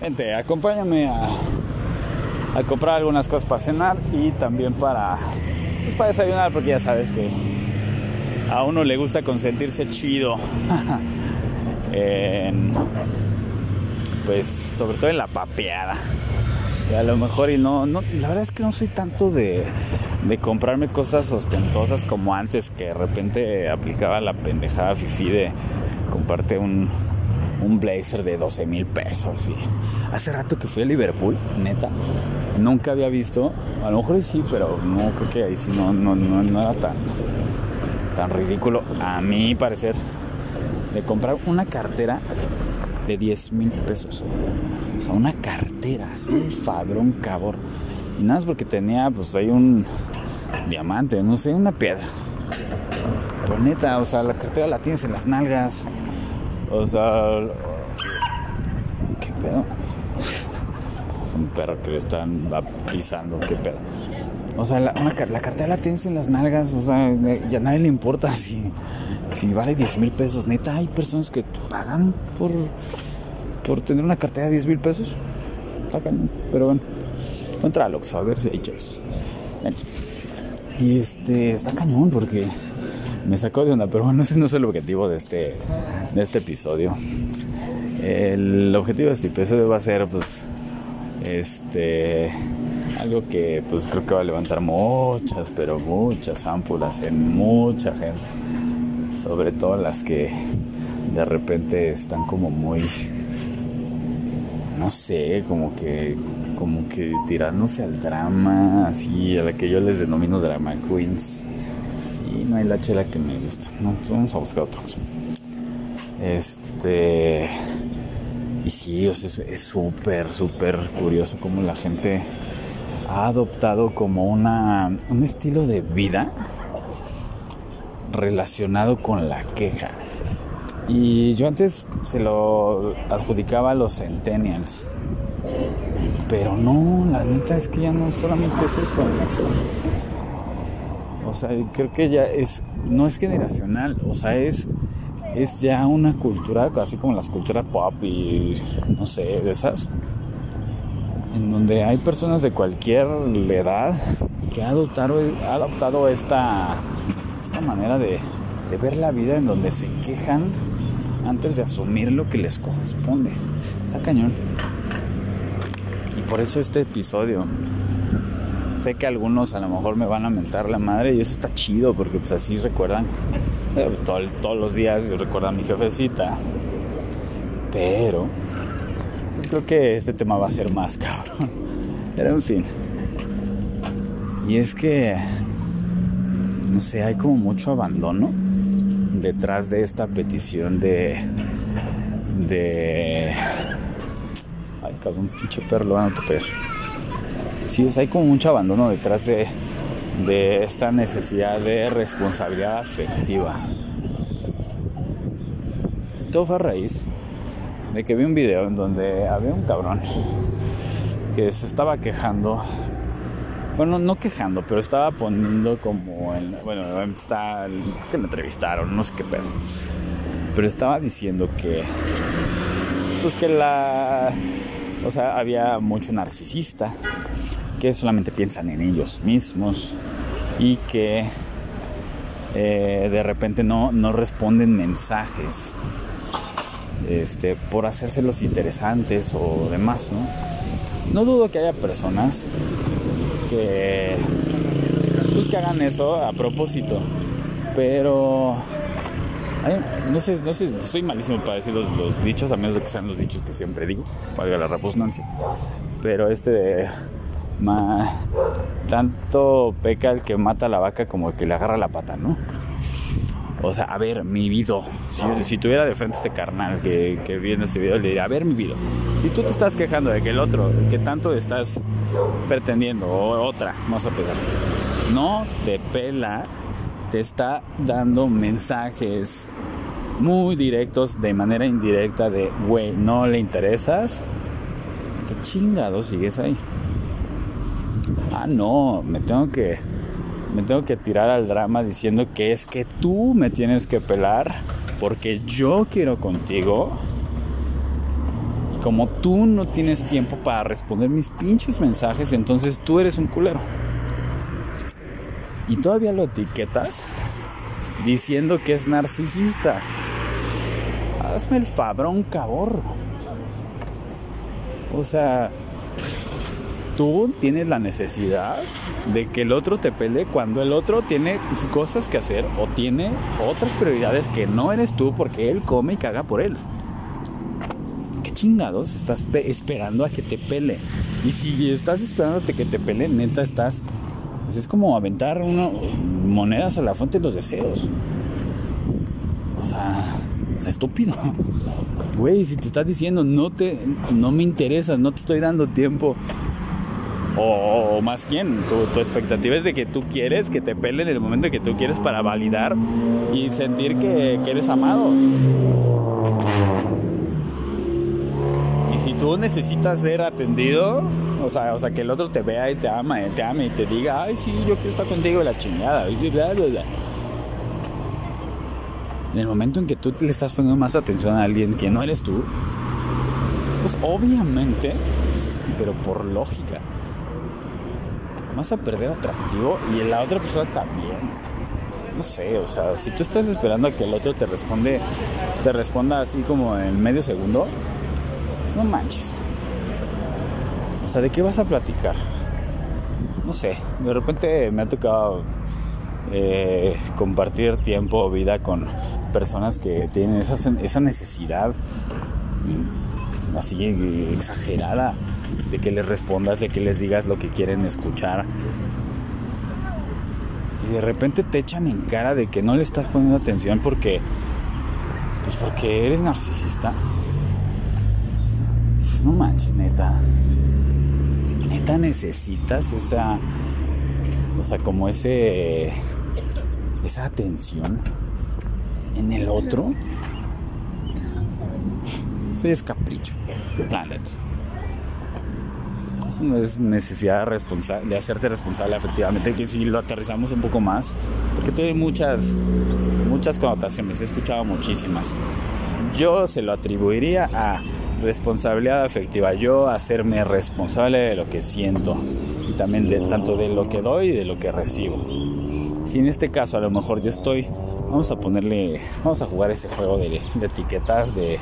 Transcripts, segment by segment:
Gente, acompáñame a, comprar algunas cosas para cenar y también para, pues, para desayunar, porque ya sabes que a uno le gusta consentirse chido. pues sobre todo en la papeada. Y a lo mejor y no, no, la verdad es que no soy tanto de, de comprarme cosas ostentosas como antes, que de repente aplicaba la pendejada fifi de comprarte un, un blazer de 12 mil pesos. Hace rato que fui a Liverpool, neta, nunca había visto, a lo mejor sí, pero no creo que ahí sí no, no, no, no era tan, tan ridículo, a mi parecer, de comprar una cartera de 10 mil pesos. O sea, una cartera, un fabrón cabor. Y nada más porque tenía, pues ahí un diamante, no sé, una piedra. Pero neta, o sea, la cartera la tienes en las nalgas. O sea, ¿qué pedo? Es un perro que le están pisando, ¿qué pedo? O sea, la, una, la cartera la tienes en las nalgas, o sea, ya nadie le importa si, si vale 10 mil pesos. Neta, hay personas que pagan por, por tener una cartera de 10 mil pesos. Cañón, pero bueno. Contra a ver si hay chavos. Y este, está cañón porque me sacó de onda, pero bueno, ese no es el objetivo de este, de este episodio. El objetivo de este episodio va a ser, pues, este, algo que, pues, creo que va a levantar muchas, pero muchas ámpulas en mucha gente. Sobre todo las que de repente están como muy, no sé, como que, como que tirándose al drama, así, a la que yo les denomino drama queens y no hay la chela que me gusta. No, vamos a buscar otro. Este. Y sí, o sea, es súper, súper curioso cómo la gente ha adoptado como una, un estilo de vida relacionado con la queja. Y yo antes se lo adjudicaba a los centennials. Pero no, la neta es que ya no solamente es eso. O sea, creo que ya es, no es generacional, o sea, es, es ya una cultura, así como las culturas pop y no sé, de esas, en donde hay personas de cualquier edad que ha adoptado, ha adoptado esta, esta manera de, de ver la vida en donde se quejan antes de asumir lo que les corresponde. Está cañón. Y por eso este episodio sé que algunos a lo mejor me van a mentar la madre y eso está chido porque pues así recuerdan eh, todos los días recuerdan a mi jefecita. Pero pues, creo que este tema va a ser más cabrón. Pero en fin. Y es que no sé, hay como mucho abandono detrás de esta petición de de ay cabrón pinche perro lo van a toper sí, hay como mucho abandono detrás de, de esta necesidad de responsabilidad afectiva. Todo fue a raíz de que vi un video en donde había un cabrón que se estaba quejando. Bueno, no quejando, pero estaba poniendo como en, bueno, está que me entrevistaron, no sé qué pedo. Pero estaba diciendo que pues que la o sea, había mucho narcisista que solamente piensan en ellos mismos y que eh, de repente no, no responden mensajes este, por hacérselos interesantes o demás, ¿no? No dudo que haya personas que, pues, que hagan eso a propósito, pero no sé, no sé, soy malísimo para decir los, los, dichos, a menos de que sean los dichos que siempre digo, valga la repugnancia. Pero este de Tanto peca el que mata a la vaca como el que le agarra la pata, ¿no? O sea, a ver, mi vida. Si, tuviera de frente este carnal que, que viene este video, le diría, a ver, mi vida. Si tú te estás quejando de que el otro, que tanto estás pretendiendo, o otra, vamos a pegar, no te pela, te está dando mensajes muy directos, de manera indirecta, de, güey, no le interesas, ¿qué chingado sigues ahí? Ah, no, me tengo que, me tengo que tirar al drama diciendo que es que tú me tienes que pelar porque yo quiero contigo. Como tú no tienes tiempo para responder mis pinches mensajes, entonces tú eres un culero. Y todavía lo etiquetas diciendo que es narcisista. Hazme el fabrón caborro. O sea, tú tienes la necesidad de que el otro te pelee cuando el otro tiene cosas que hacer o tiene otras prioridades que no eres tú porque él come y caga por él. ¿Qué chingados estás esperando a que te pele? Y si estás esperando a que te pele, neta estás... Pues es como aventar uno, monedas a la fuente de los deseos. O sea, o sea, estúpido. Güey, si te estás diciendo no te no me interesas, no te estoy dando tiempo, o, más bien, tu, expectativa es de que tú quieres que te pelen en el momento que tú quieres para validar y sentir que, eres amado. Y si tú necesitas ser atendido, o sea, o sea, que el otro te vea y te ama, te ame y te diga, ay, sí, yo quiero estar contigo, la chingada. En el momento en que tú le estás poniendo más atención a alguien que no eres tú, pues obviamente, pero por lógica, vas a perder atractivo y la otra persona también. No sé, o sea, si tú estás esperando a que el otro te responde, te responda así como en medio segundo, pues no manches. O sea, ¿de qué vas a platicar? No sé, de repente me ha tocado eh, compartir tiempo o vida con personas que tienen esa, esa necesidad así exagerada de que les respondas, de que les digas lo que quieren escuchar. Y de repente te echan en cara de que no le estás poniendo atención porque pues porque eres narcisista. Dices, no manches, neta. Neta necesitas esa o sea, como ese esa atención en el otro. Eso es capricho, la neta no es necesidad de, de hacerte responsable efectivamente, que si lo aterrizamos un poco más, porque tiene muchas, muchas connotaciones, he escuchado muchísimas. Yo se lo atribuiría a responsabilidad afectiva, yo hacerme responsable de lo que siento y también de, tanto de lo que doy y de lo que recibo. Si en este caso a lo mejor yo estoy, vamos a ponerle, vamos a jugar ese juego de, de etiquetas, de,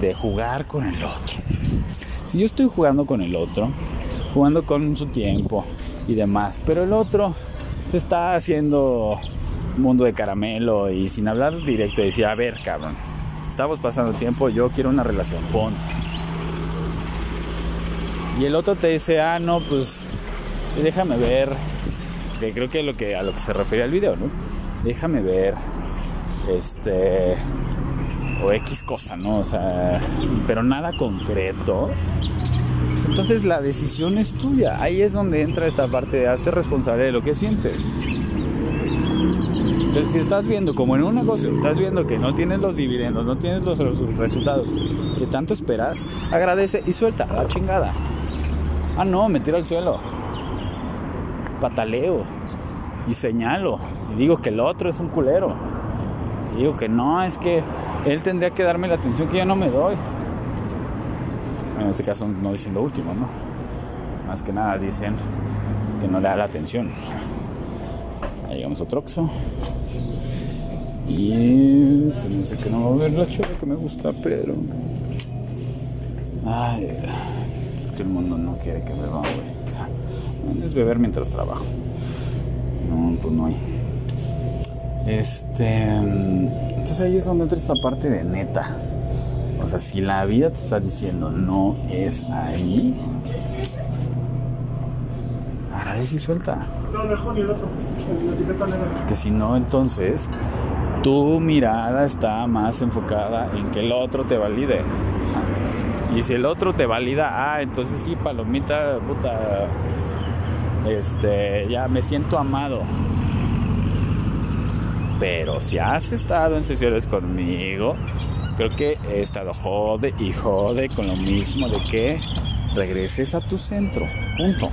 de jugar con el otro. Si yo estoy jugando con el otro, jugando con su tiempo y demás. Pero el otro se está haciendo mundo de caramelo y sin hablar directo y decir, a ver, cabrón, estamos pasando tiempo, yo quiero una relación, punto. Y el otro te dice, ah, no, pues déjame ver, que creo que lo que, a lo que se refiere al video, ¿no? Déjame ver, este, X cosa, ¿no? O sea, pero nada concreto entonces la decisión es tuya. Ahí es donde entra esta parte de hazte responsable de lo que sientes. Entonces si estás viendo como en un negocio, estás viendo que no tienes los dividendos, no tienes los resultados que tanto esperas, agradece y suelta la chingada. Ah, no, me tiro al suelo. Pataleo y señalo y digo que el otro es un culero. Digo que no, es que él tendría que darme la atención que yo no me doy en este caso no dicen lo último, ¿no? Más que nada dicen que no le da la atención. Ahí llegamos a Troxo. Y se me dice que no va a ver la chela que me gusta, pero. Ay, que el mundo no quiere que beba, güey. Es beber mientras trabajo. No, pues no hay. Este. Entonces ahí es donde entra esta parte de neta. O sea, si la vida te está diciendo no es ahí, agradece y suelta. Que si no, entonces tu mirada está más enfocada en que el otro te valide. Y si el otro te valida, ah, entonces sí, palomita, puta, este, ya me siento amado. Pero si has estado en sesiones conmigo, creo que he estado jode y jode con lo mismo de que regreses a tu centro. Punto.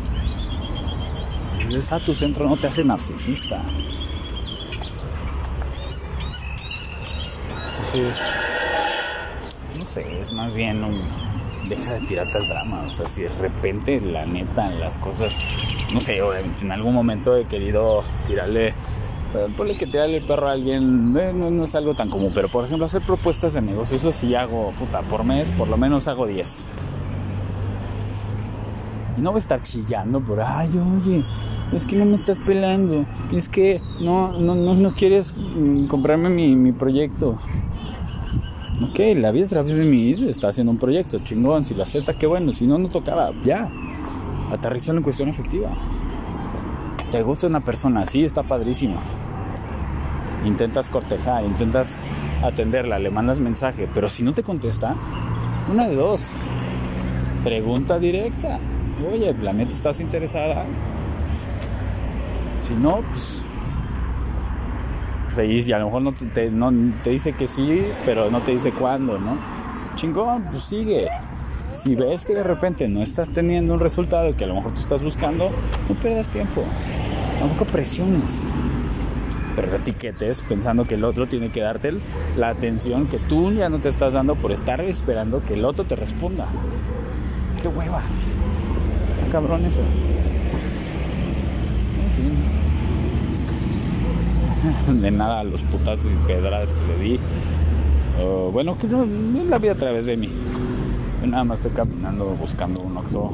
Regreses a tu centro no te hace narcisista. Entonces, no sé, es más bien un, deja de tirarte al drama. O sea, si de repente, la neta, las cosas, no sé, en algún momento he querido tirarle, ponle que tirarle el perro a alguien, eh, no, es algo tan común, pero por ejemplo, hacer propuestas de negocio, eso sí hago, puta, por mes, por lo menos hago 10. Y no voy a estar chillando por, ay, oye, es que no me estás pelando, es que no, no, no, quieres mm, comprarme mi, proyecto. Ok, la vida a través de mi está haciendo un proyecto, chingón, si lo acepta, qué bueno, si no, no tocaba, ya. Aterrizarlo en cuestión efectiva. ¿Te gusta una persona así? Está padrísimo. Intentas cortejar, intentas atenderla, le mandas mensaje, pero si no te contesta, una de dos. Pregunta directa. Oye, la neta estás interesada. Si no, pues pues y a lo mejor no te, te, dice que sí, pero no te dice cuándo, ¿no? Chingón, pues sigue. Si ves que de repente no estás teniendo un resultado que a lo mejor tú estás buscando, no pierdas tiempo. Tampoco presiones. Pero etiquetes pensando que el otro tiene que darte la atención que tú ya no te estás dando por estar esperando que el otro te responda. ¡Qué hueva! ¡Qué cabrón eso! En fin. de nada a los putazos y pedradas que le di. bueno, que no, la vida a través de mí. Yo nada más estoy caminando buscando un oxo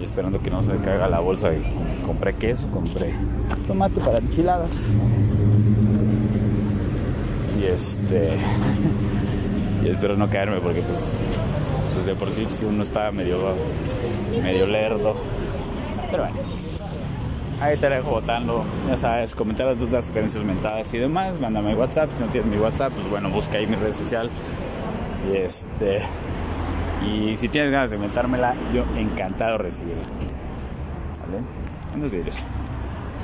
y esperando que no se caiga la bolsa. Compré queso, compré tomate para enchiladas. Y este. y espero no caerme porque, pues, pues de por sí si uno está medio, medio lerdo. Pero bueno. Ahí te dejo votando, ya sabes, comentar las dudas, sugerencias mentadas y demás. Mándame WhatsApp, si no tienes mi WhatsApp, pues bueno, busca ahí mi red social. Y este. Y si tienes ganas de inventármela, yo encantado recibirla. ¿Vale? En los vídeos.